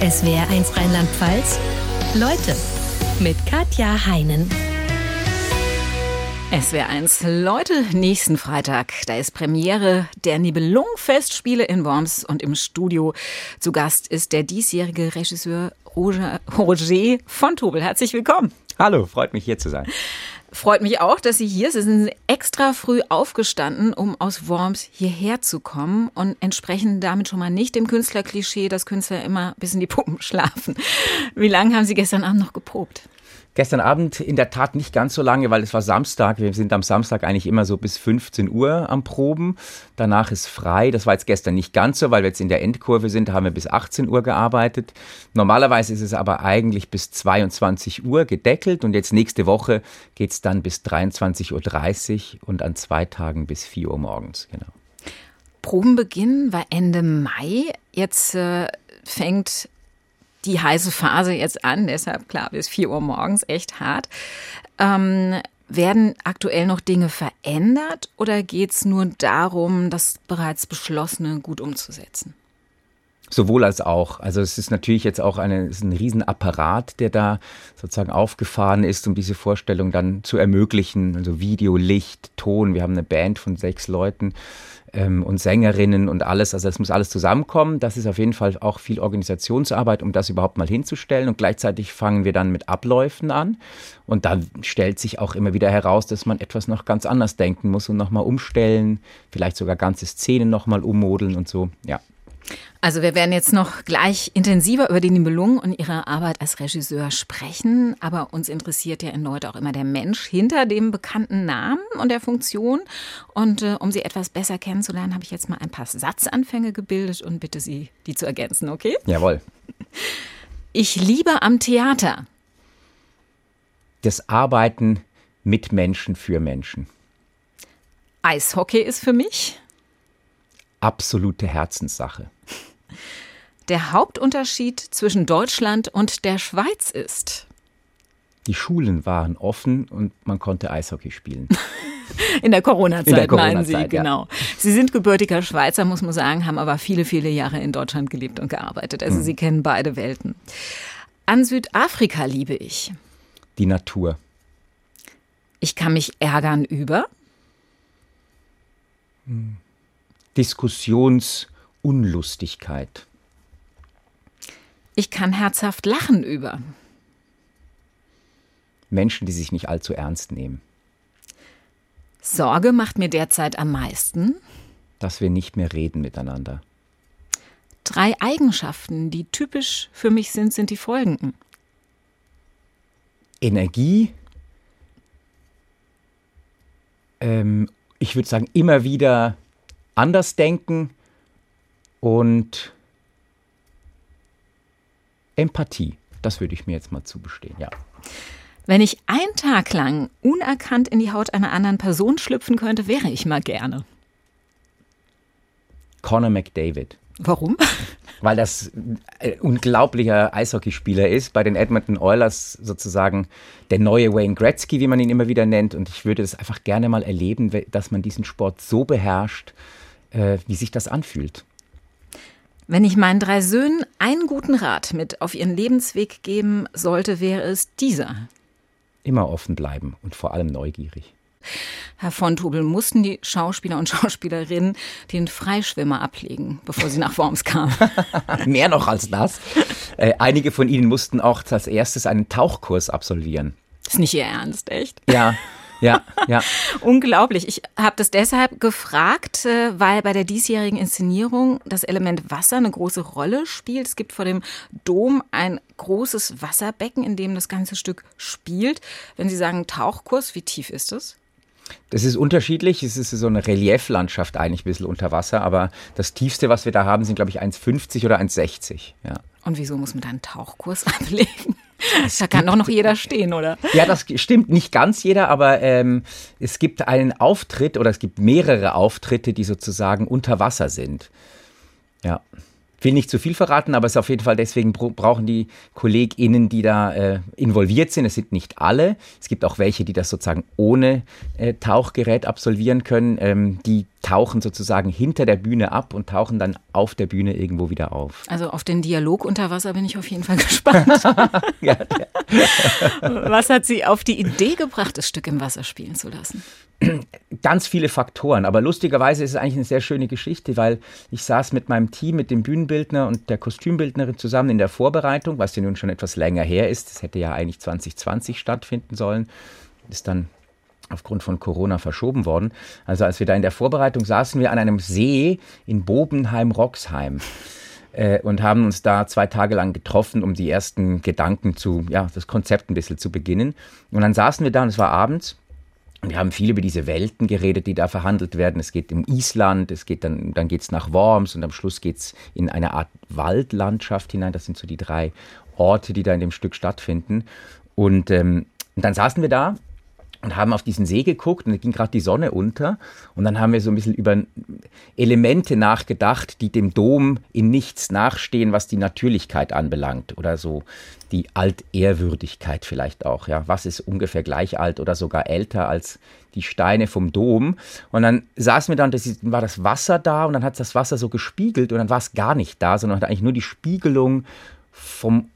SWR1 Rheinland-Pfalz. Leute mit Katja Heinen. SWR1 Leute, nächsten Freitag, da ist Premiere der Nibelung-Festspiele in Worms und im Studio zu Gast ist der diesjährige Regisseur Roger, Roger von Tobel. Herzlich willkommen. Hallo, freut mich hier zu sein. Freut mich auch, dass Sie hier sind. Sie sind extra früh aufgestanden, um aus Worms hierher zu kommen und entsprechen damit schon mal nicht dem Künstlerklischee, dass Künstler immer bis in die Puppen schlafen. Wie lange haben Sie gestern Abend noch geprobt? Gestern Abend in der Tat nicht ganz so lange, weil es war Samstag. Wir sind am Samstag eigentlich immer so bis 15 Uhr am Proben. Danach ist frei. Das war jetzt gestern nicht ganz so, weil wir jetzt in der Endkurve sind. Da haben wir bis 18 Uhr gearbeitet. Normalerweise ist es aber eigentlich bis 22 Uhr gedeckelt und jetzt nächste Woche geht es dann bis 23.30 Uhr und an zwei Tagen bis 4 Uhr morgens. Genau. Probenbeginn war Ende Mai. Jetzt äh, fängt die heiße Phase jetzt an, deshalb klar, bis 4 Uhr morgens echt hart. Ähm, werden aktuell noch Dinge verändert oder geht es nur darum, das bereits Beschlossene gut umzusetzen? Sowohl als auch. Also es ist natürlich jetzt auch eine, ein Riesenapparat, der da sozusagen aufgefahren ist, um diese Vorstellung dann zu ermöglichen. Also Video, Licht, Ton. Wir haben eine Band von sechs Leuten ähm, und Sängerinnen und alles. Also es muss alles zusammenkommen. Das ist auf jeden Fall auch viel Organisationsarbeit, um das überhaupt mal hinzustellen. Und gleichzeitig fangen wir dann mit Abläufen an. Und dann stellt sich auch immer wieder heraus, dass man etwas noch ganz anders denken muss und nochmal umstellen, vielleicht sogar ganze Szenen nochmal ummodeln und so. Ja. Also wir werden jetzt noch gleich intensiver über die Nibelung und ihre Arbeit als Regisseur sprechen, aber uns interessiert ja Leute auch immer der Mensch hinter dem bekannten Namen und der Funktion. Und äh, um sie etwas besser kennenzulernen, habe ich jetzt mal ein paar Satzanfänge gebildet und bitte Sie, die zu ergänzen, okay? Jawohl. Ich liebe am Theater. Das Arbeiten mit Menschen für Menschen. Eishockey ist für mich absolute Herzenssache. Der Hauptunterschied zwischen Deutschland und der Schweiz ist. Die Schulen waren offen und man konnte Eishockey spielen. In der Corona-Zeit, Corona meinen Sie, ja. genau. Sie sind gebürtiger Schweizer, muss man sagen, haben aber viele, viele Jahre in Deutschland gelebt und gearbeitet. Also mhm. Sie kennen beide Welten. An Südafrika liebe ich. Die Natur. Ich kann mich ärgern über. Mhm. Diskussionsunlustigkeit. Ich kann herzhaft lachen über. Menschen, die sich nicht allzu ernst nehmen. Sorge macht mir derzeit am meisten. Dass wir nicht mehr reden miteinander. Drei Eigenschaften, die typisch für mich sind, sind die folgenden. Energie, ähm, ich würde sagen, immer wieder anders denken und Empathie. Das würde ich mir jetzt mal zugestehen, ja. Wenn ich einen Tag lang unerkannt in die Haut einer anderen Person schlüpfen könnte, wäre ich mal gerne. Conor McDavid. Warum? Weil das ein unglaublicher Eishockeyspieler ist, bei den Edmonton Oilers sozusagen der neue Wayne Gretzky, wie man ihn immer wieder nennt. Und ich würde das einfach gerne mal erleben, dass man diesen Sport so beherrscht, äh, wie sich das anfühlt. Wenn ich meinen drei Söhnen einen guten Rat mit auf ihren Lebensweg geben sollte, wäre es dieser. Immer offen bleiben und vor allem neugierig. Herr von Tobel, mussten die Schauspieler und Schauspielerinnen den Freischwimmer ablegen, bevor sie nach Worms kamen? Mehr noch als das. Äh, einige von ihnen mussten auch als erstes einen Tauchkurs absolvieren. Ist nicht Ihr Ernst, echt? Ja, ja, ja. Unglaublich. Ich habe das deshalb gefragt, äh, weil bei der diesjährigen Inszenierung das Element Wasser eine große Rolle spielt. Es gibt vor dem Dom ein großes Wasserbecken, in dem das ganze Stück spielt. Wenn Sie sagen Tauchkurs, wie tief ist es? Das ist unterschiedlich. Es ist so eine Relieflandschaft eigentlich ein bisschen unter Wasser, aber das tiefste, was wir da haben, sind, glaube ich, 1,50 oder 1,60. Ja. Und wieso muss man da einen Tauchkurs ablegen? Da kann doch noch jeder stehen, oder? Ja, das stimmt. Nicht ganz jeder, aber ähm, es gibt einen Auftritt oder es gibt mehrere Auftritte, die sozusagen unter Wasser sind. Ja. Will nicht zu viel verraten, aber es ist auf jeden Fall deswegen brauchen die KollegInnen, die da äh, involviert sind. Es sind nicht alle. Es gibt auch welche, die das sozusagen ohne äh, Tauchgerät absolvieren können. Ähm, die tauchen sozusagen hinter der Bühne ab und tauchen dann auf der Bühne irgendwo wieder auf. Also auf den Dialog unter Wasser bin ich auf jeden Fall gespannt. ja, ja. Was hat Sie auf die Idee gebracht, das Stück im Wasser spielen zu lassen? ganz viele Faktoren. Aber lustigerweise ist es eigentlich eine sehr schöne Geschichte, weil ich saß mit meinem Team, mit dem Bühnenbildner und der Kostümbildnerin zusammen in der Vorbereitung, was ja nun schon etwas länger her ist. Das hätte ja eigentlich 2020 stattfinden sollen. Ist dann aufgrund von Corona verschoben worden. Also als wir da in der Vorbereitung saßen wir an einem See in Bobenheim-Roxheim äh, und haben uns da zwei Tage lang getroffen, um die ersten Gedanken zu, ja, das Konzept ein bisschen zu beginnen. Und dann saßen wir da und es war abends wir haben viel über diese Welten geredet, die da verhandelt werden. Es geht um Island, es geht dann, dann geht es nach Worms und am Schluss geht es in eine Art Waldlandschaft hinein. Das sind so die drei Orte, die da in dem Stück stattfinden. Und, ähm, und dann saßen wir da und haben auf diesen See geguckt und da ging gerade die Sonne unter und dann haben wir so ein bisschen über Elemente nachgedacht, die dem Dom in nichts nachstehen, was die Natürlichkeit anbelangt oder so die Altehrwürdigkeit vielleicht auch, ja, was ist ungefähr gleich alt oder sogar älter als die Steine vom Dom und dann saßen wir dann, das war das Wasser da und dann hat das Wasser so gespiegelt und dann war es gar nicht da, sondern hat eigentlich nur die Spiegelung vom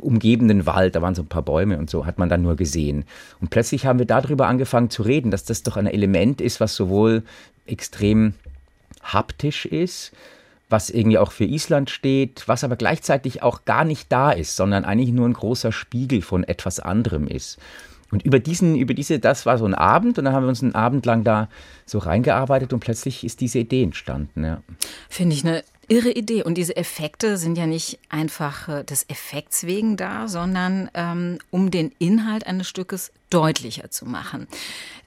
umgebenden Wald, da waren so ein paar Bäume und so, hat man dann nur gesehen. Und plötzlich haben wir darüber angefangen zu reden, dass das doch ein Element ist, was sowohl extrem haptisch ist, was irgendwie auch für Island steht, was aber gleichzeitig auch gar nicht da ist, sondern eigentlich nur ein großer Spiegel von etwas anderem ist. Und über diesen, über diese, das war so ein Abend und dann haben wir uns einen Abend lang da so reingearbeitet und plötzlich ist diese Idee entstanden. Ja. Finde ich eine irre Idee. Und diese Effekte sind ja nicht einfach äh, des Effekts wegen da, sondern ähm, um den Inhalt eines Stückes deutlicher zu machen.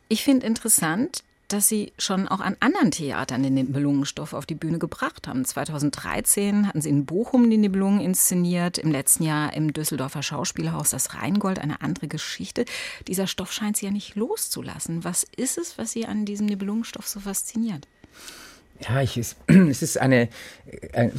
Ich finde interessant, dass Sie schon auch an anderen Theatern den Nibelungenstoff auf die Bühne gebracht haben. 2013 hatten Sie in Bochum die Nibelungen inszeniert, im letzten Jahr im Düsseldorfer Schauspielhaus das Rheingold, eine andere Geschichte. Dieser Stoff scheint Sie ja nicht loszulassen. Was ist es, was Sie an diesem Nibelungenstoff so fasziniert? Ja, ich, es, es ist eine, äh,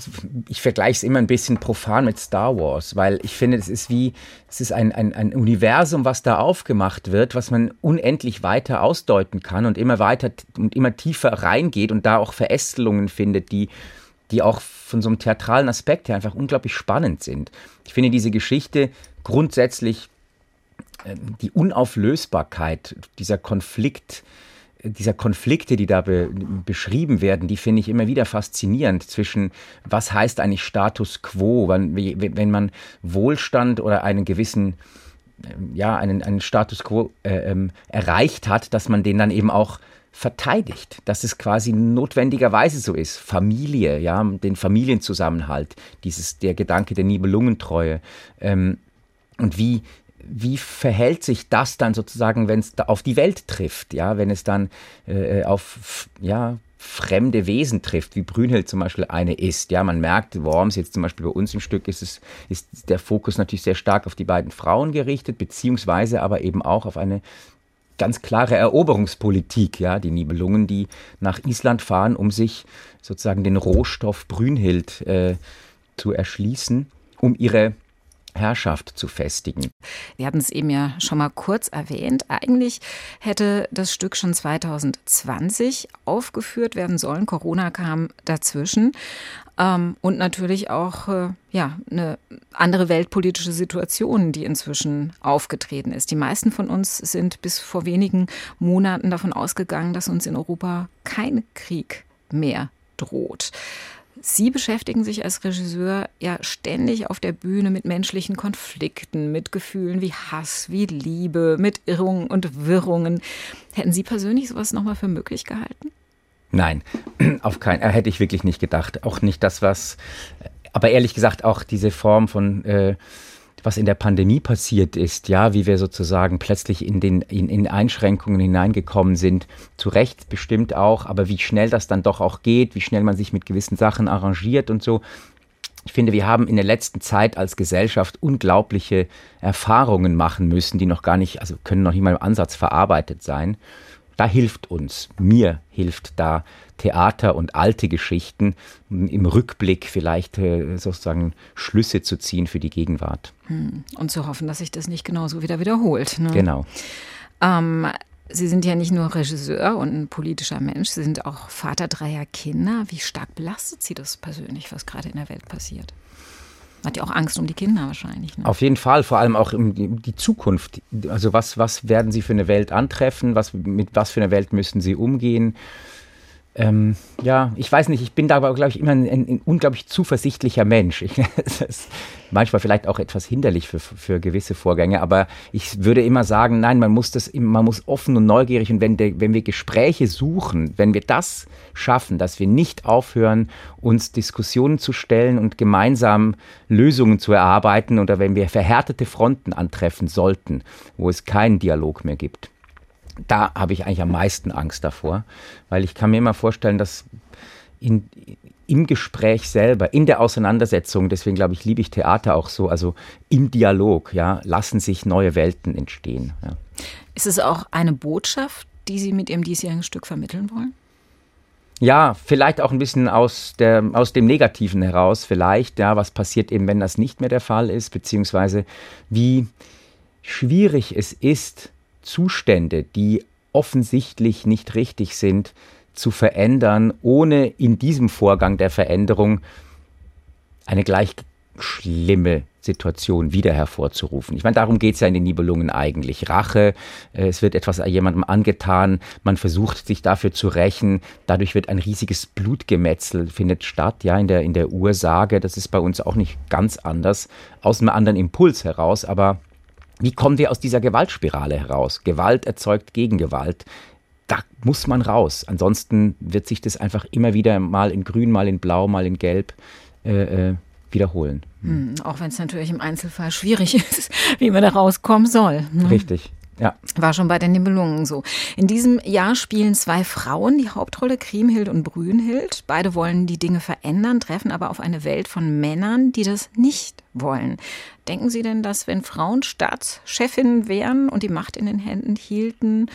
ich vergleiche es immer ein bisschen profan mit Star Wars, weil ich finde, es ist wie, es ist ein, ein, ein Universum, was da aufgemacht wird, was man unendlich weiter ausdeuten kann und immer weiter und immer tiefer reingeht und da auch Verästelungen findet, die, die auch von so einem theatralen Aspekt her einfach unglaublich spannend sind. Ich finde diese Geschichte grundsätzlich äh, die Unauflösbarkeit, dieser Konflikt, dieser Konflikte, die da be beschrieben werden, die finde ich immer wieder faszinierend zwischen, was heißt eigentlich Status quo, wenn, wenn man Wohlstand oder einen gewissen, ähm, ja, einen, einen Status quo äh, ähm, erreicht hat, dass man den dann eben auch verteidigt, dass es quasi notwendigerweise so ist. Familie, ja, den Familienzusammenhalt, dieses, der Gedanke der Nibelungentreue. Ähm, und wie, wie verhält sich das dann sozusagen, wenn es auf die Welt trifft, ja, wenn es dann äh, auf ja, fremde Wesen trifft, wie Brünhild zum Beispiel eine ist. Ja, man merkt, Worms jetzt zum Beispiel bei uns im Stück ist es, ist der Fokus natürlich sehr stark auf die beiden Frauen gerichtet, beziehungsweise aber eben auch auf eine ganz klare Eroberungspolitik, ja, die Nibelungen, die nach Island fahren, um sich sozusagen den Rohstoff Brünhild äh, zu erschließen, um ihre Herrschaft zu festigen. Wir hatten es eben ja schon mal kurz erwähnt. Eigentlich hätte das Stück schon 2020 aufgeführt werden sollen. Corona kam dazwischen. Ähm, und natürlich auch äh, ja, eine andere weltpolitische Situation, die inzwischen aufgetreten ist. Die meisten von uns sind bis vor wenigen Monaten davon ausgegangen, dass uns in Europa kein Krieg mehr droht. Sie beschäftigen sich als Regisseur ja ständig auf der Bühne mit menschlichen Konflikten, mit Gefühlen wie Hass, wie Liebe, mit Irrungen und Wirrungen. Hätten Sie persönlich sowas nochmal für möglich gehalten? Nein, auf keinen, äh, hätte ich wirklich nicht gedacht. Auch nicht das, was, aber ehrlich gesagt auch diese Form von äh, was in der Pandemie passiert ist, ja, wie wir sozusagen plötzlich in den in, in Einschränkungen hineingekommen sind, zu Recht bestimmt auch, aber wie schnell das dann doch auch geht, wie schnell man sich mit gewissen Sachen arrangiert und so. Ich finde, wir haben in der letzten Zeit als Gesellschaft unglaubliche Erfahrungen machen müssen, die noch gar nicht, also können noch nicht mal im Ansatz verarbeitet sein. Da hilft uns, mir hilft da Theater und alte Geschichten, im Rückblick vielleicht äh, sozusagen Schlüsse zu ziehen für die Gegenwart. Hm. Und zu hoffen, dass sich das nicht genauso wieder wiederholt. Ne? Genau. Ähm, Sie sind ja nicht nur Regisseur und ein politischer Mensch, Sie sind auch Vater dreier Kinder. Wie stark belastet Sie das persönlich, was gerade in der Welt passiert? Hat ja auch Angst um die Kinder wahrscheinlich. Ne? Auf jeden Fall, vor allem auch um die, Zukunft. Also was, was werden Sie für eine Welt antreffen? Was, mit was für einer Welt müssen Sie umgehen? Ähm, ja, ich weiß nicht, ich bin da aber, glaube ich, immer ein, ein, unglaublich zuversichtlicher Mensch. Ich, das ist manchmal vielleicht auch etwas hinderlich für, für gewisse Vorgänge, aber ich würde immer sagen, nein, man muss das, man muss offen und neugierig und wenn, der, wenn wir Gespräche suchen, wenn wir das schaffen, dass wir nicht aufhören, uns Diskussionen zu stellen und gemeinsam Lösungen zu erarbeiten oder wenn wir verhärtete Fronten antreffen sollten, wo es keinen Dialog mehr gibt, da habe ich eigentlich am meisten Angst davor, weil ich kann mir immer vorstellen, dass in, im Gespräch selber, in der Auseinandersetzung, deswegen glaube ich, liebe ich Theater auch so, also im Dialog, ja, lassen sich neue Welten entstehen. Ja. Ist es auch eine Botschaft, die Sie mit Ihrem diesjährigen Stück vermitteln wollen? Ja, vielleicht auch ein bisschen aus, der, aus dem Negativen heraus, vielleicht, ja, was passiert eben, wenn das nicht mehr der Fall ist, beziehungsweise wie schwierig es ist, Zustände, die offensichtlich nicht richtig sind, zu verändern, ohne in diesem Vorgang der Veränderung eine gleich schlimme Situation wieder hervorzurufen. Ich meine, darum geht es ja in den Nibelungen eigentlich. Rache, äh, es wird etwas jemandem angetan, man versucht sich dafür zu rächen, dadurch wird ein riesiges Blutgemetzel findet statt, ja, in der, in der Ursage. Das ist bei uns auch nicht ganz anders, aus einem anderen Impuls heraus, aber wie kommen wir aus dieser Gewaltspirale heraus? Gewalt erzeugt Gegengewalt. Da muss man raus. Ansonsten wird sich das einfach immer wieder mal in Grün, mal in Blau, mal in Gelb äh, äh wiederholen. Hm, auch wenn es natürlich im Einzelfall schwierig ist, wie man da rauskommen soll. Ne? Richtig. Ja. War schon bei den Nibelungen so. In diesem Jahr spielen zwei Frauen die Hauptrolle, Kriemhild und Brünhild. Beide wollen die Dinge verändern, treffen aber auf eine Welt von Männern, die das nicht wollen. Denken Sie denn, dass wenn Frauen Staatschefinnen wären und die Macht in den Händen hielten,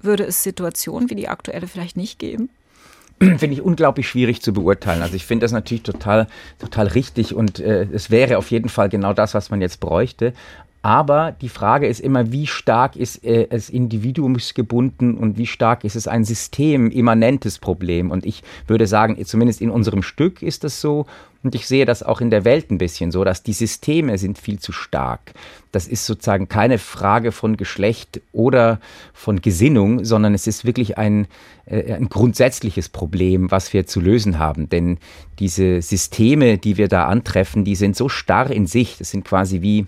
würde es Situationen wie die aktuelle vielleicht nicht geben? finde ich unglaublich schwierig zu beurteilen. Also ich finde das natürlich total, total richtig und äh, es wäre auf jeden Fall genau das, was man jetzt bräuchte. Aber die Frage ist immer, wie stark ist äh, es individuumsgebunden und wie stark ist es ein systemimmanentes Problem? Und ich würde sagen, zumindest in unserem Stück ist das so. Und ich sehe das auch in der Welt ein bisschen so, dass die Systeme sind viel zu stark. Das ist sozusagen keine Frage von Geschlecht oder von Gesinnung, sondern es ist wirklich ein, äh, ein grundsätzliches Problem, was wir zu lösen haben. Denn diese Systeme, die wir da antreffen, die sind so starr in sich. Das sind quasi wie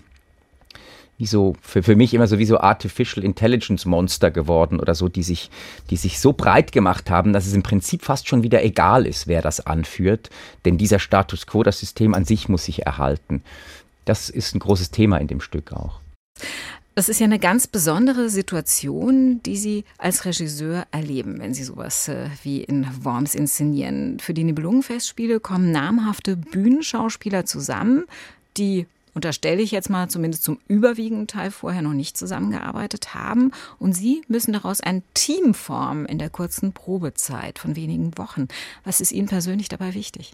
wie so, für, für mich immer so wie so Artificial Intelligence Monster geworden oder so, die sich, die sich so breit gemacht haben, dass es im Prinzip fast schon wieder egal ist, wer das anführt. Denn dieser Status quo, das System an sich muss sich erhalten. Das ist ein großes Thema in dem Stück auch. Das ist ja eine ganz besondere Situation, die Sie als Regisseur erleben, wenn Sie sowas äh, wie in Worms inszenieren. Für die Nibelungenfestspiele kommen namhafte Bühnenschauspieler zusammen, die unterstelle ich jetzt mal zumindest zum überwiegenden Teil vorher noch nicht zusammengearbeitet haben. Und Sie müssen daraus ein Team formen in der kurzen Probezeit von wenigen Wochen. Was ist Ihnen persönlich dabei wichtig?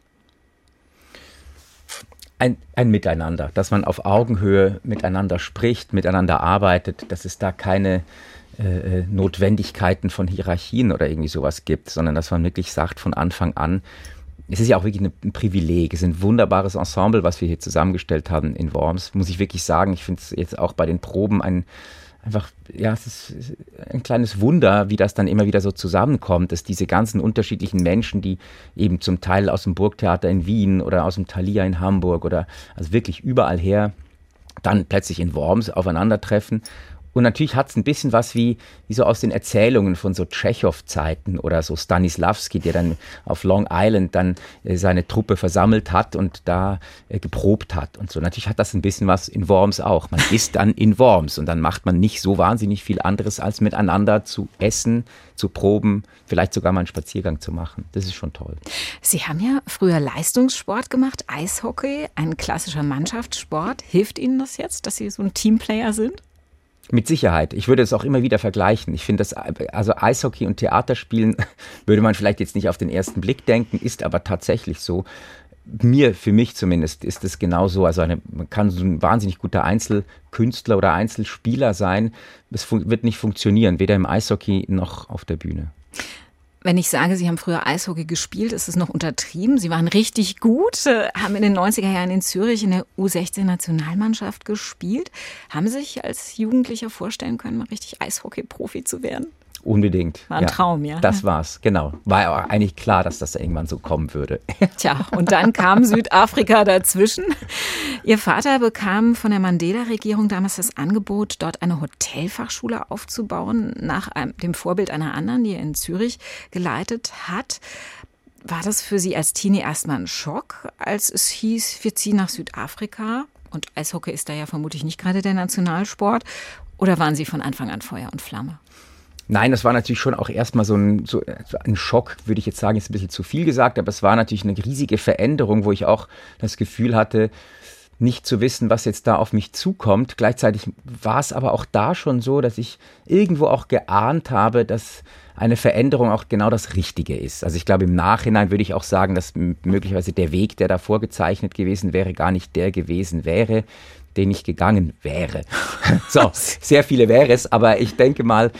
Ein, ein, Miteinander, dass man auf Augenhöhe miteinander spricht, miteinander arbeitet, dass es da keine äh, äh Notwendigkeiten von Hierarchien oder irgendwie sowas gibt, sondern dass man wirklich sagt von Anfang an, es ist ja auch wirklich ein Privileg. Es ist ein wunderbares Ensemble, was wir hier zusammengestellt haben in Worms. Muss ich wirklich sagen. Ich finde es jetzt auch bei den Proben ein, einfach, ja, es ist ein kleines Wunder, wie das dann immer wieder so zusammenkommt, dass diese ganzen unterschiedlichen Menschen, die eben zum Teil aus dem Burgtheater in Wien oder aus dem Thalia in Hamburg oder also wirklich überall her, dann plötzlich in Worms aufeinandertreffen und natürlich hat es ein bisschen was wie, wie so aus den Erzählungen von so Tschechow-Zeiten oder so Stanislavski, der dann auf Long Island dann äh, seine Truppe versammelt hat und da äh, geprobt hat und so. Natürlich hat das ein bisschen was in Worms auch. Man ist dann in Worms und dann macht man nicht so wahnsinnig viel anderes, als miteinander zu essen, zu proben, vielleicht sogar mal einen Spaziergang zu machen. Das ist schon toll. Sie haben ja früher Leistungssport gemacht, Eishockey, ein klassischer Mannschaftssport. Hilft Ihnen das jetzt, dass Sie so ein Teamplayer sind? Mit Sicherheit. Ich würde es auch immer wieder vergleichen. Ich finde das, also Eishockey und Theaterspielen würde man vielleicht jetzt nicht auf den ersten Blick denken, ist aber tatsächlich so. Mir, für mich zumindest, ist es genauso. Also eine, man kann so ein wahnsinnig guter Einzelkünstler oder Einzelspieler sein. Es wird nicht funktionieren, weder im Eishockey noch auf der Bühne. Wenn ich sage, Sie haben früher Eishockey gespielt, ist es noch untertrieben. Sie waren richtig gut, äh, haben in den 90er Jahren in Zürich in der U16-Nationalmannschaft gespielt. Haben Sie sich als Jugendlicher vorstellen können, mal richtig Eishockey-Profi zu werden? Unbedingt. War ein ja, Traum, ja. Das war's, genau. War ja eigentlich klar, dass das irgendwann so kommen würde. Tja, und dann kam Südafrika dazwischen. Ihr Vater bekam von der Mandela-Regierung damals das Angebot, dort eine Hotelfachschule aufzubauen, nach einem, dem Vorbild einer anderen, die er in Zürich geleitet hat. War das für Sie als Teenie erstmal ein Schock, als es hieß, wir ziehen nach Südafrika? Und Eishockey ist da ja vermutlich nicht gerade der Nationalsport. Oder waren Sie von Anfang an Feuer und Flamme? Nein, das war natürlich schon auch erstmal so ein, so ein Schock, würde ich jetzt sagen, ist ein bisschen zu viel gesagt, aber es war natürlich eine riesige Veränderung, wo ich auch das Gefühl hatte, nicht zu wissen, was jetzt da auf mich zukommt. Gleichzeitig war es aber auch da schon so, dass ich irgendwo auch geahnt habe, dass eine Veränderung auch genau das Richtige ist. Also ich glaube, im Nachhinein würde ich auch sagen, dass möglicherweise der Weg, der da vorgezeichnet gewesen wäre, gar nicht der gewesen wäre, den ich gegangen wäre. so, sehr viele wäre es, aber ich denke mal,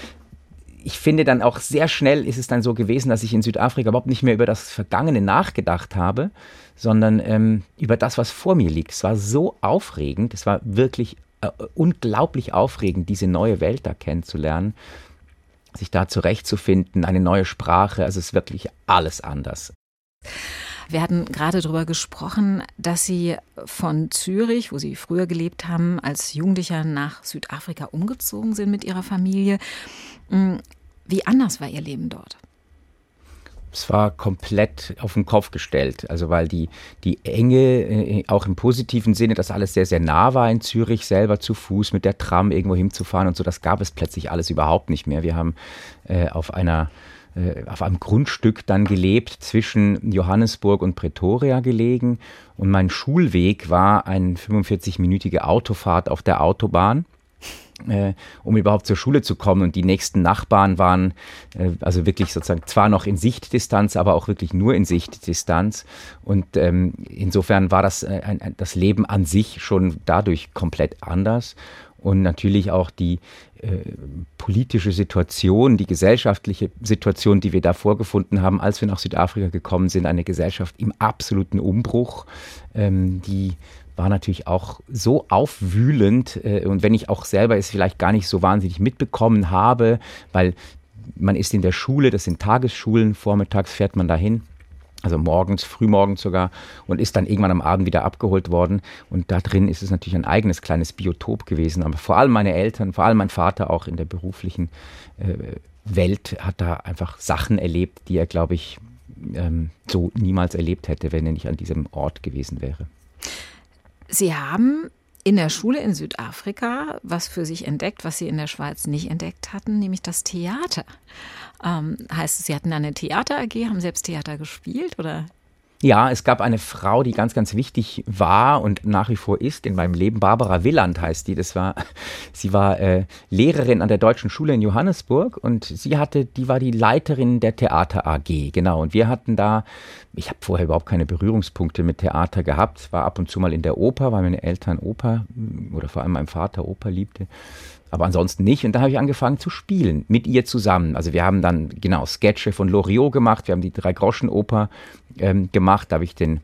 ich finde dann auch sehr schnell ist es dann so gewesen, dass ich in Südafrika überhaupt nicht mehr über das Vergangene nachgedacht habe, sondern ähm, über das, was vor mir liegt. Es war so aufregend, es war wirklich äh, unglaublich aufregend, diese neue Welt da kennenzulernen, sich da zurechtzufinden, eine neue Sprache. Also es ist wirklich alles anders. Wir hatten gerade darüber gesprochen, dass Sie von Zürich, wo Sie früher gelebt haben, als Jugendlicher nach Südafrika umgezogen sind mit Ihrer Familie. Hm, wie anders war Ihr Leben dort? es war komplett auf den Kopf gestellt. Also weil die, die Enge, äh, auch im positiven Sinne, dass alles sehr, sehr nah war in Zürich, selber zu Fuß mit der Tram irgendwo hinzufahren und so, das gab es plötzlich alles überhaupt nicht mehr. Wir haben äh, auf einer äh, auf einem Grundstück dann gelebt, zwischen Johannesburg und Pretoria gelegen. Und mein Schulweg war eine 45-minütige Autofahrt auf der Autobahn. Äh, um überhaupt zur Schule zu kommen. Und die nächsten Nachbarn waren äh, also wirklich sozusagen zwar noch in Sichtdistanz, aber auch wirklich nur in Sichtdistanz. Und ähm, insofern war das, äh, ein, das Leben an sich schon dadurch komplett anders. Und natürlich auch die äh, politische Situation, die gesellschaftliche Situation, die wir da vorgefunden haben, als wir nach Südafrika gekommen sind, eine Gesellschaft im absoluten Umbruch, ähm, die war natürlich auch so aufwühlend äh, und wenn ich auch selber es vielleicht gar nicht so wahnsinnig mitbekommen habe, weil man ist in der Schule, das sind Tagesschulen, vormittags fährt man dahin also morgens, frühmorgens sogar, und ist dann irgendwann am Abend wieder abgeholt worden. Und da drin ist es natürlich ein eigenes kleines Biotop gewesen. Aber vor allem meine Eltern, vor allem mein Vater auch in der beruflichen äh, Welt hat da einfach Sachen erlebt, die er, glaube ich, ähm, so niemals erlebt hätte, wenn er nicht an diesem Ort gewesen wäre. Sie haben in der Schule in Südafrika was für sich entdeckt, was Sie in der Schweiz nicht entdeckt hatten, nämlich das Theater. Ähm, heißt es, Sie hatten eine Theater AG, haben selbst Theater gespielt oder? Ja, es gab eine Frau, die ganz, ganz wichtig war und nach wie vor ist in meinem Leben. Barbara Willand heißt die. Das war, sie war äh, Lehrerin an der Deutschen Schule in Johannesburg und sie hatte, die war die Leiterin der Theater AG, genau. Und wir hatten da, ich habe vorher überhaupt keine Berührungspunkte mit Theater gehabt, war ab und zu mal in der Oper, weil meine Eltern Oper oder vor allem mein Vater Oper liebte aber ansonsten nicht. Und da habe ich angefangen zu spielen mit ihr zusammen. Also wir haben dann genau Sketche von Loriot gemacht, wir haben die Drei-Groschen-Oper ähm, gemacht, da habe ich den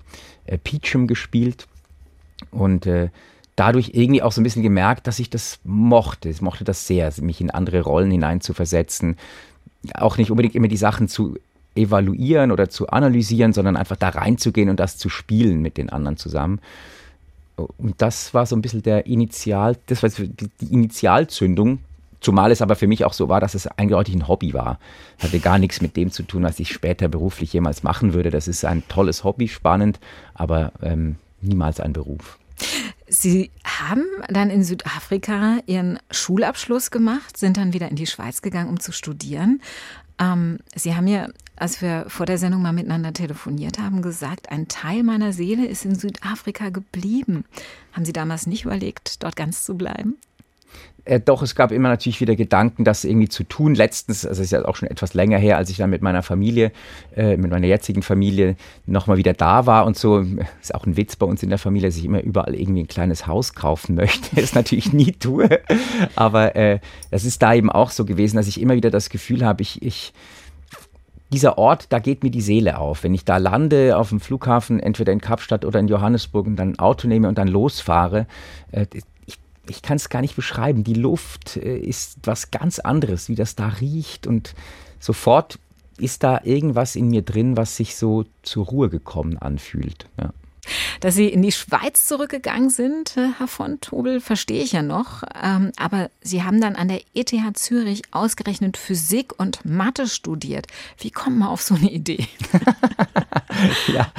äh, Peachum gespielt und äh, dadurch irgendwie auch so ein bisschen gemerkt, dass ich das mochte. Ich mochte das sehr, mich in andere Rollen hineinzuversetzen. Auch nicht unbedingt immer die Sachen zu evaluieren oder zu analysieren, sondern einfach da reinzugehen und das zu spielen mit den anderen zusammen. Und das war so ein bisschen der Initial, das war die Initialzündung, zumal es aber für mich auch so war, dass es eindeutig ein Hobby war. Hatte gar nichts mit dem zu tun, was ich später beruflich jemals machen würde. Das ist ein tolles Hobby, spannend, aber ähm, niemals ein Beruf. Sie haben dann in Südafrika Ihren Schulabschluss gemacht, sind dann wieder in die Schweiz gegangen, um zu studieren. Ähm, Sie haben ja, als wir vor der Sendung mal miteinander telefoniert haben, gesagt, ein Teil meiner Seele ist in Südafrika geblieben. Haben Sie damals nicht überlegt, dort ganz zu bleiben? Äh, doch, es gab immer natürlich wieder Gedanken, das irgendwie zu tun. Letztens, also ist ja auch schon etwas länger her, als ich dann mit meiner Familie, äh, mit meiner jetzigen Familie nochmal wieder da war und so, ist auch ein Witz bei uns in der Familie, dass ich immer überall irgendwie ein kleines Haus kaufen möchte. Das natürlich nie tue. Aber äh, das ist da eben auch so gewesen, dass ich immer wieder das Gefühl habe, ich, ich dieser Ort, da geht mir die Seele auf. Wenn ich da lande auf dem Flughafen, entweder in Kapstadt oder in Johannesburg und dann ein Auto nehme und dann losfahre, äh, ich kann es gar nicht beschreiben. Die Luft äh, ist was ganz anderes, wie das da riecht und sofort ist da irgendwas in mir drin, was sich so zur Ruhe gekommen anfühlt. Ja. Dass Sie in die Schweiz zurückgegangen sind, äh, Herr von Tobel, verstehe ich ja noch. Ähm, aber Sie haben dann an der ETH Zürich ausgerechnet Physik und Mathe studiert. Wie kommt man auf so eine Idee? ja,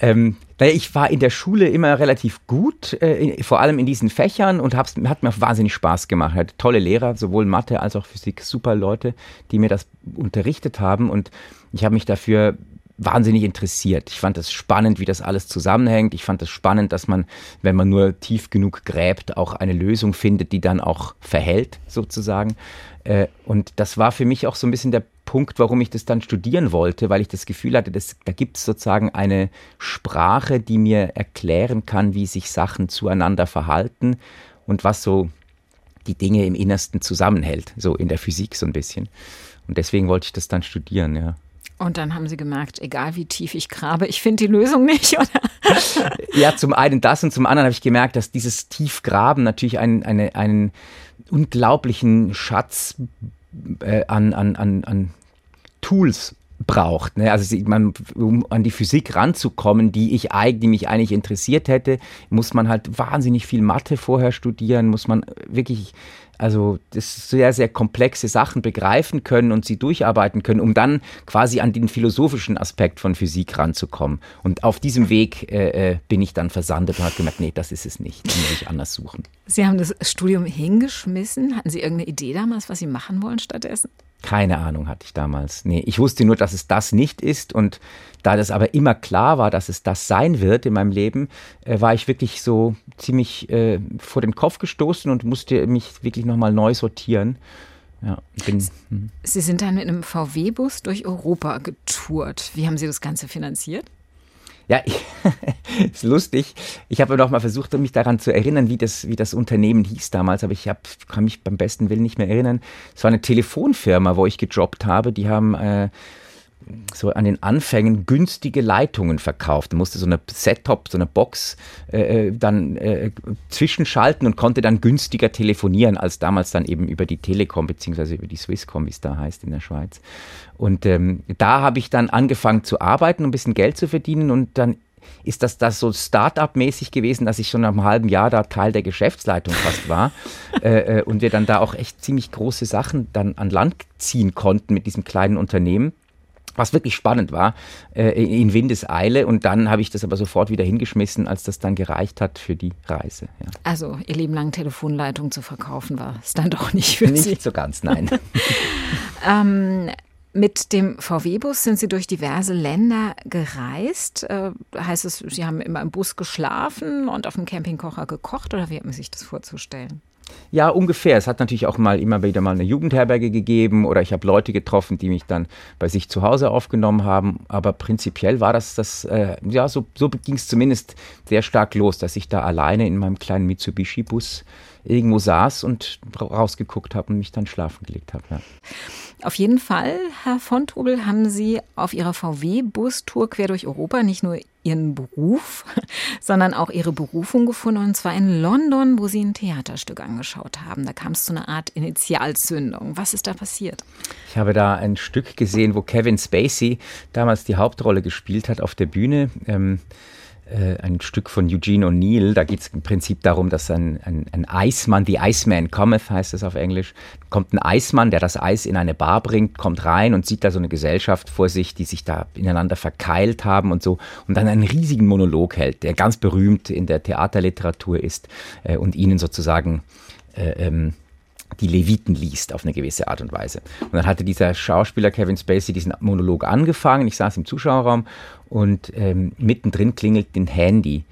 ähm, ich war in der Schule immer relativ gut, äh, vor allem in diesen Fächern und hab's, hat mir wahnsinnig Spaß gemacht. Hatte tolle Lehrer, sowohl Mathe als auch Physik, super Leute, die mir das unterrichtet haben und ich habe mich dafür wahnsinnig interessiert. Ich fand es spannend, wie das alles zusammenhängt. Ich fand es spannend, dass man, wenn man nur tief genug gräbt, auch eine Lösung findet, die dann auch verhält, sozusagen. Äh, und das war für mich auch so ein bisschen der Punkt, warum ich das dann studieren wollte, weil ich das Gefühl hatte, dass, da gibt es sozusagen eine Sprache, die mir erklären kann, wie sich Sachen zueinander verhalten und was so die Dinge im Innersten zusammenhält, so in der Physik so ein bisschen. Und deswegen wollte ich das dann studieren, ja. Und dann haben Sie gemerkt, egal wie tief ich grabe, ich finde die Lösung nicht, oder? ja, zum einen das und zum anderen habe ich gemerkt, dass dieses Tiefgraben natürlich einen, eine, einen unglaublichen Schatz äh, an, an, an, an Tools braucht. Ne? Also man, um an die Physik ranzukommen, die ich eigentlich, die mich eigentlich interessiert hätte, muss man halt wahnsinnig viel Mathe vorher studieren, muss man wirklich also das sehr, sehr komplexe Sachen begreifen können und sie durcharbeiten können, um dann quasi an den philosophischen Aspekt von Physik ranzukommen. Und auf diesem Weg äh, äh bin ich dann versandet und habe gemerkt, nee, das ist es nicht, dann muss ich anders suchen. Sie haben das Studium hingeschmissen. Hatten Sie irgendeine Idee damals, was Sie machen wollen stattdessen? Keine Ahnung hatte ich damals. Nee, ich wusste nur, dass es das nicht ist. Und da das aber immer klar war, dass es das sein wird in meinem Leben, äh, war ich wirklich so ziemlich äh, vor den Kopf gestoßen und musste mich wirklich nochmal neu sortieren. Ja, bin, hm. Sie sind dann mit einem VW-Bus durch Europa getourt. Wie haben Sie das Ganze finanziert? Ja, ist lustig. Ich habe noch mal versucht, mich daran zu erinnern, wie das, wie das Unternehmen hieß damals, aber ich hab, kann mich beim besten Willen nicht mehr erinnern. Es war eine Telefonfirma, wo ich gejobbt habe. Die haben äh, so an den Anfängen günstige Leitungen verkauft. Man musste so eine Set-Top, so eine Box äh, äh, dann äh, zwischenschalten und konnte dann günstiger telefonieren als damals dann eben über die Telekom beziehungsweise über die Swisscom, wie es da heißt in der Schweiz. Und ähm, da habe ich dann angefangen zu arbeiten, um ein bisschen Geld zu verdienen und dann ist das, das so Start-up-mäßig gewesen, dass ich schon nach einem halben Jahr da Teil der Geschäftsleitung fast war äh, äh, und wir dann da auch echt ziemlich große Sachen dann an Land ziehen konnten mit diesem kleinen Unternehmen was wirklich spannend war, äh, in Windeseile. Und dann habe ich das aber sofort wieder hingeschmissen, als das dann gereicht hat für die Reise. Ja. Also Ihr Leben lang Telefonleitung zu verkaufen war es dann doch nicht für nicht Sie. Nicht so ganz, nein. ähm, mit dem VW-Bus sind Sie durch diverse Länder gereist. Äh, heißt es, Sie haben immer im Bus geschlafen und auf dem Campingkocher gekocht oder wie hat man sich das vorzustellen? Ja, ungefähr. Es hat natürlich auch mal immer wieder mal eine Jugendherberge gegeben oder ich habe Leute getroffen, die mich dann bei sich zu Hause aufgenommen haben. Aber prinzipiell war das das, äh, ja, so, so ging es zumindest sehr stark los, dass ich da alleine in meinem kleinen Mitsubishi-Bus irgendwo saß und rausgeguckt habe und mich dann schlafen gelegt habe. Ja. Auf jeden Fall, Herr von Tobel, haben Sie auf Ihrer VW-Bus-Tour quer durch Europa nicht nur Ihren Beruf, sondern auch Ihre Berufung gefunden, und zwar in London, wo Sie ein Theaterstück angeschaut haben. Da kam es zu einer Art Initialzündung. Was ist da passiert? Ich habe da ein Stück gesehen, wo Kevin Spacey damals die Hauptrolle gespielt hat auf der Bühne. Ähm, äh, ein Stück von Eugene O'Neill. Da geht es im Prinzip darum, dass ein, ein, ein Eismann, the Iceman cometh, heißt es auf Englisch, kommt ein Eismann, der das Eis in eine Bar bringt, kommt rein und sieht da so eine Gesellschaft vor sich, die sich da ineinander verkeilt haben und so und dann einen riesigen Monolog hält, der ganz berühmt in der Theaterliteratur ist äh, und ihnen sozusagen äh, ähm, die Leviten liest auf eine gewisse Art und Weise. Und dann hatte dieser Schauspieler Kevin Spacey diesen Monolog angefangen. Ich saß im Zuschauerraum und ähm, mittendrin klingelt ein Handy.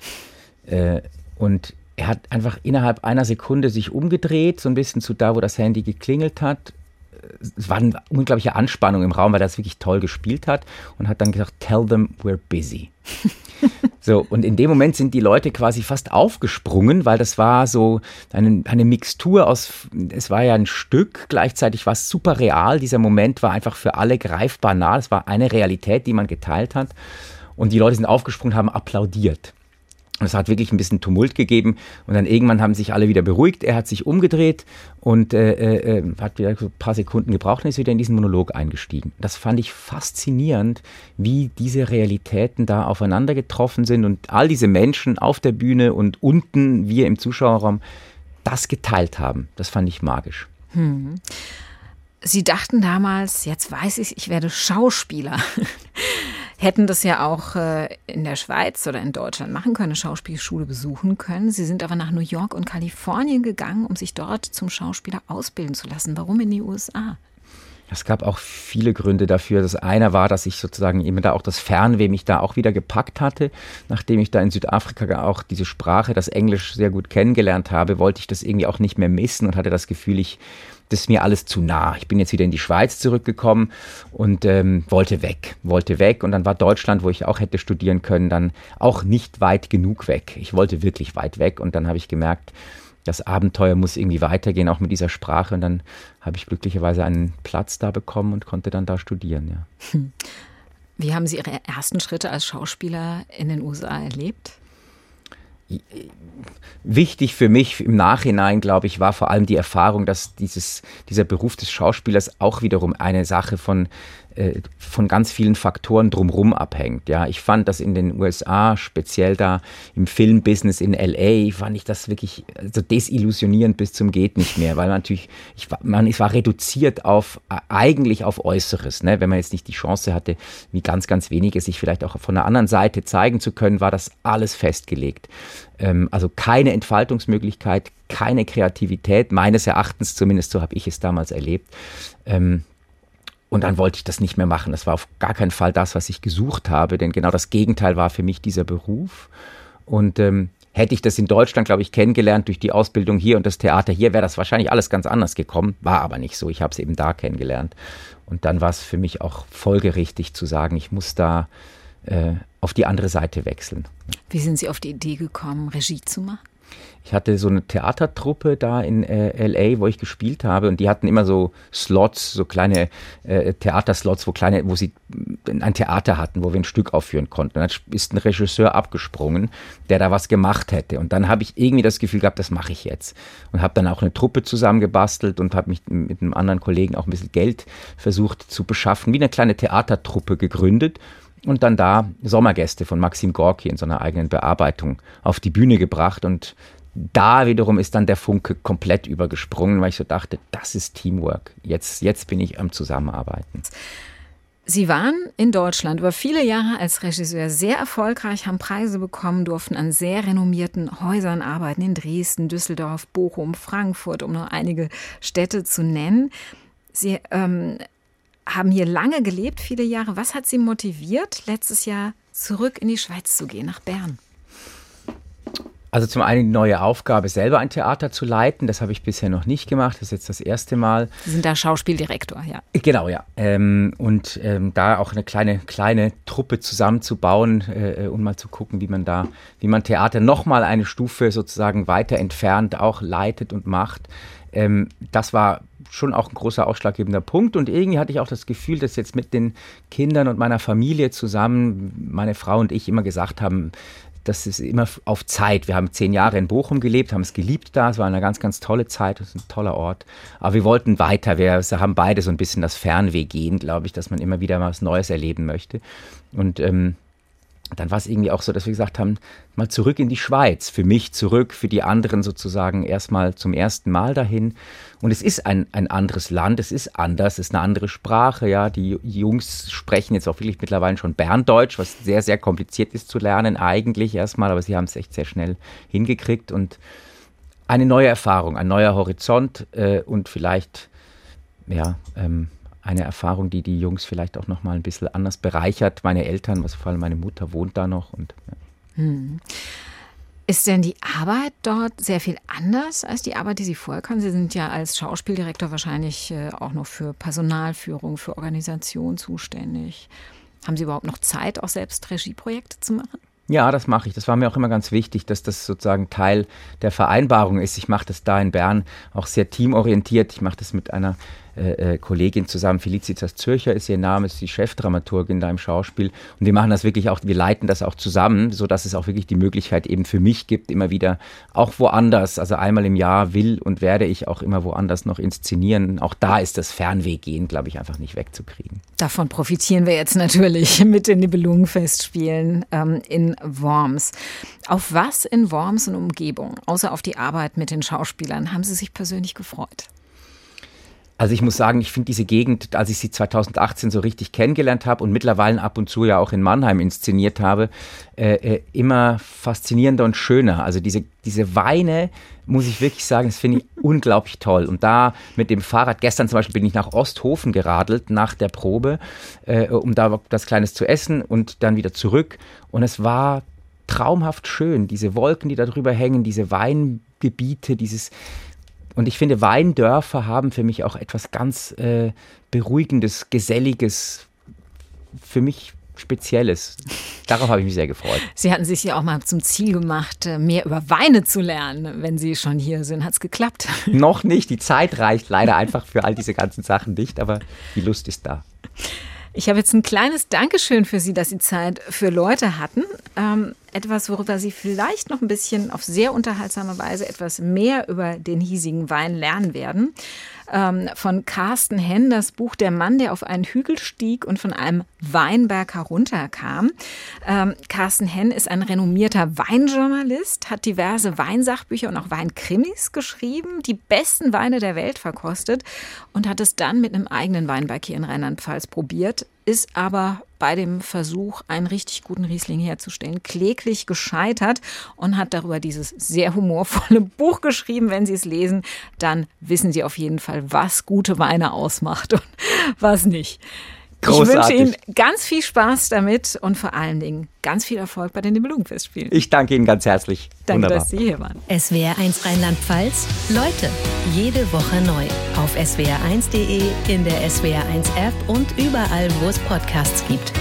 Äh, und er hat einfach innerhalb einer Sekunde sich umgedreht, so ein bisschen zu da, wo das Handy geklingelt hat. Es war eine unglaubliche Anspannung im Raum, weil er das wirklich toll gespielt hat und hat dann gesagt, tell them we're busy. so, und in dem Moment sind die Leute quasi fast aufgesprungen, weil das war so eine, eine Mixtur aus, es war ja ein Stück, gleichzeitig war es super real. Dieser Moment war einfach für alle greifbar nah. Es war eine Realität, die man geteilt hat. Und die Leute sind aufgesprungen, haben applaudiert. Es hat wirklich ein bisschen Tumult gegeben und dann irgendwann haben sich alle wieder beruhigt. Er hat sich umgedreht und äh, äh, äh, hat wieder so ein paar Sekunden gebraucht und ist wieder in diesen Monolog eingestiegen. Das fand ich faszinierend, wie diese Realitäten da aufeinander getroffen sind und all diese Menschen auf der Bühne und unten, wir im Zuschauerraum, das geteilt haben. Das fand ich magisch. Hm. Sie dachten damals, jetzt weiß ich, ich werde Schauspieler hätten das ja auch äh, in der Schweiz oder in Deutschland machen können, eine Schauspielschule besuchen können. Sie sind aber nach New York und Kalifornien gegangen, um sich dort zum Schauspieler ausbilden zu lassen. Warum in die USA? Es gab auch viele Gründe dafür. Das eine war, dass ich sozusagen eben da auch das Fernweh mich da auch wieder gepackt hatte. Nachdem ich da in Südafrika auch diese Sprache, das Englisch sehr gut kennengelernt habe, wollte ich das irgendwie auch nicht mehr missen und hatte das Gefühl, ich das ist mir alles zu nah. Ich bin jetzt wieder in die Schweiz zurückgekommen und ähm, wollte weg, wollte weg. Und dann war Deutschland, wo ich auch hätte studieren können, dann auch nicht weit genug weg. Ich wollte wirklich weit weg. Und dann habe ich gemerkt, das Abenteuer muss irgendwie weitergehen, auch mit dieser Sprache. Und dann habe ich glücklicherweise einen Platz da bekommen und konnte dann da studieren. Ja. Wie haben Sie Ihre ersten Schritte als Schauspieler in den USA erlebt? Wichtig für mich im Nachhinein, glaube ich, war vor allem die Erfahrung, dass dieses, dieser Beruf des Schauspielers auch wiederum eine Sache von äh, von ganz vielen Faktoren drumherum abhängt. Ja, ich fand das in den USA, speziell da im Filmbusiness in LA, fand ich das wirklich also desillusionierend bis zum geht nicht mehr, weil man natürlich, ich war, man ich war reduziert auf eigentlich auf Äußeres. Ne? Wenn man jetzt nicht die Chance hatte, wie ganz, ganz wenige, sich vielleicht auch von der anderen Seite zeigen zu können, war das alles festgelegt. Ähm, also keine Entfaltungsmöglichkeit, keine Kreativität, meines Erachtens zumindest, so habe ich es damals erlebt. Ähm, und dann wollte ich das nicht mehr machen. Das war auf gar keinen Fall das, was ich gesucht habe, denn genau das Gegenteil war für mich dieser Beruf. Und ähm, hätte ich das in Deutschland, glaube ich, kennengelernt durch die Ausbildung hier und das Theater hier, wäre das wahrscheinlich alles ganz anders gekommen. War aber nicht so. Ich habe es eben da kennengelernt. Und dann war es für mich auch folgerichtig zu sagen, ich muss da äh, auf die andere Seite wechseln. Wie sind Sie auf die Idee gekommen, Regie zu machen? Ich hatte so eine Theatertruppe da in äh, LA, wo ich gespielt habe und die hatten immer so Slots, so kleine äh, Theaterslots, wo kleine, wo sie ein Theater hatten, wo wir ein Stück aufführen konnten. Dann ist ein Regisseur abgesprungen, der da was gemacht hätte. Und dann habe ich irgendwie das Gefühl gehabt, das mache ich jetzt. Und habe dann auch eine Truppe zusammengebastelt und habe mich mit einem anderen Kollegen auch ein bisschen Geld versucht zu beschaffen, wie eine kleine Theatertruppe gegründet und dann da Sommergäste von Maxim Gorki in so einer eigenen Bearbeitung auf die Bühne gebracht und da wiederum ist dann der Funke komplett übergesprungen, weil ich so dachte, das ist Teamwork. Jetzt, jetzt bin ich am Zusammenarbeiten. Sie waren in Deutschland über viele Jahre als Regisseur sehr erfolgreich, haben Preise bekommen, durften an sehr renommierten Häusern arbeiten, in Dresden, Düsseldorf, Bochum, Frankfurt, um nur einige Städte zu nennen. Sie ähm, haben hier lange gelebt, viele Jahre. Was hat Sie motiviert, letztes Jahr zurück in die Schweiz zu gehen, nach Bern? Also zum einen die neue Aufgabe, selber ein Theater zu leiten. Das habe ich bisher noch nicht gemacht. Das ist jetzt das erste Mal. Sie sind da Schauspieldirektor, ja. Genau, ja. Ähm, und ähm, da auch eine kleine, kleine Truppe zusammenzubauen äh, und mal zu gucken, wie man da, wie man Theater nochmal eine Stufe sozusagen weiter entfernt auch leitet und macht. Ähm, das war schon auch ein großer ausschlaggebender Punkt. Und irgendwie hatte ich auch das Gefühl, dass jetzt mit den Kindern und meiner Familie zusammen, meine Frau und ich immer gesagt haben, das ist immer auf Zeit. Wir haben zehn Jahre in Bochum gelebt, haben es geliebt da. Es war eine ganz, ganz tolle Zeit. Es ist ein toller Ort. Aber wir wollten weiter. Wir haben beide so ein bisschen das Fernweh gehen, glaube ich, dass man immer wieder was Neues erleben möchte. Und ähm, dann war es irgendwie auch so, dass wir gesagt haben, mal zurück in die Schweiz. Für mich zurück, für die anderen sozusagen erstmal zum ersten Mal dahin. Und es ist ein, ein anderes Land, es ist anders, es ist eine andere Sprache. Ja, die Jungs sprechen jetzt auch wirklich mittlerweile schon Berndeutsch, was sehr, sehr kompliziert ist zu lernen eigentlich erstmal, aber sie haben es echt sehr schnell hingekriegt und eine neue Erfahrung, ein neuer Horizont äh, und vielleicht, ja, ähm, eine Erfahrung, die die Jungs vielleicht auch noch mal ein bisschen anders bereichert. Meine Eltern, was vor allem meine Mutter wohnt da noch und ja. hm. Ist denn die Arbeit dort sehr viel anders als die Arbeit, die Sie vorher können? Sie sind ja als Schauspieldirektor wahrscheinlich äh, auch noch für Personalführung, für Organisation zuständig. Haben Sie überhaupt noch Zeit, auch selbst Regieprojekte zu machen? Ja, das mache ich. Das war mir auch immer ganz wichtig, dass das sozusagen Teil der Vereinbarung ist. Ich mache das da in Bern auch sehr teamorientiert. Ich mache das mit einer äh, äh, Kollegin zusammen, Felicitas Zürcher ist ihr Name, ist die Chefdramaturgin da im Schauspiel. Und wir machen das wirklich auch, wir leiten das auch zusammen, sodass es auch wirklich die Möglichkeit eben für mich gibt, immer wieder auch woanders, also einmal im Jahr will und werde ich auch immer woanders noch inszenieren. Auch da ist das Fernweggehen, glaube ich, einfach nicht wegzukriegen. Davon profitieren wir jetzt natürlich mit den Nibelungenfestspielen ähm, in Worms. Auf was in Worms und Umgebung, außer auf die Arbeit mit den Schauspielern, haben Sie sich persönlich gefreut? Also ich muss sagen, ich finde diese Gegend, als ich sie 2018 so richtig kennengelernt habe und mittlerweile ab und zu ja auch in Mannheim inszeniert habe, äh, äh, immer faszinierender und schöner. Also diese, diese Weine, muss ich wirklich sagen, das finde ich unglaublich toll. Und da mit dem Fahrrad, gestern zum Beispiel bin ich nach Osthofen geradelt nach der Probe, äh, um da das Kleines zu essen und dann wieder zurück. Und es war traumhaft schön, diese Wolken, die da drüber hängen, diese Weingebiete, dieses und ich finde, Weindörfer haben für mich auch etwas ganz äh, Beruhigendes, Geselliges, für mich Spezielles. Darauf habe ich mich sehr gefreut. Sie hatten sich ja auch mal zum Ziel gemacht, äh, mehr über Weine zu lernen, wenn Sie schon hier sind. Hat es geklappt? Noch nicht. Die Zeit reicht leider einfach für all diese ganzen Sachen nicht, aber die Lust ist da. Ich habe jetzt ein kleines Dankeschön für Sie, dass Sie Zeit für Leute hatten. Ähm, etwas, worüber Sie vielleicht noch ein bisschen auf sehr unterhaltsame Weise etwas mehr über den hiesigen Wein lernen werden. Ähm, von Carsten Henn, das Buch Der Mann, der auf einen Hügel stieg und von einem Weinberg herunterkam. Ähm, Carsten Henn ist ein renommierter Weinjournalist, hat diverse Weinsachbücher und auch Weinkrimis geschrieben, die besten Weine der Welt verkostet und hat es dann mit einem eigenen Weinberg hier in Rheinland-Pfalz probiert, ist aber bei dem Versuch, einen richtig guten Riesling herzustellen, kläglich gescheitert und hat darüber dieses sehr humorvolle Buch geschrieben. Wenn Sie es lesen, dann wissen Sie auf jeden Fall, was gute Weine ausmacht und was nicht. Großartig. Ich wünsche Ihnen ganz viel Spaß damit und vor allen Dingen ganz viel Erfolg bei den Nibelungenfestspielen. Ich danke Ihnen ganz herzlich. Danke, Wunderbar. dass Sie hier waren. SWR1 Rheinland-Pfalz. Leute, jede Woche neu. Auf swr1.de, in der SWR1-App und überall, wo es Podcasts gibt.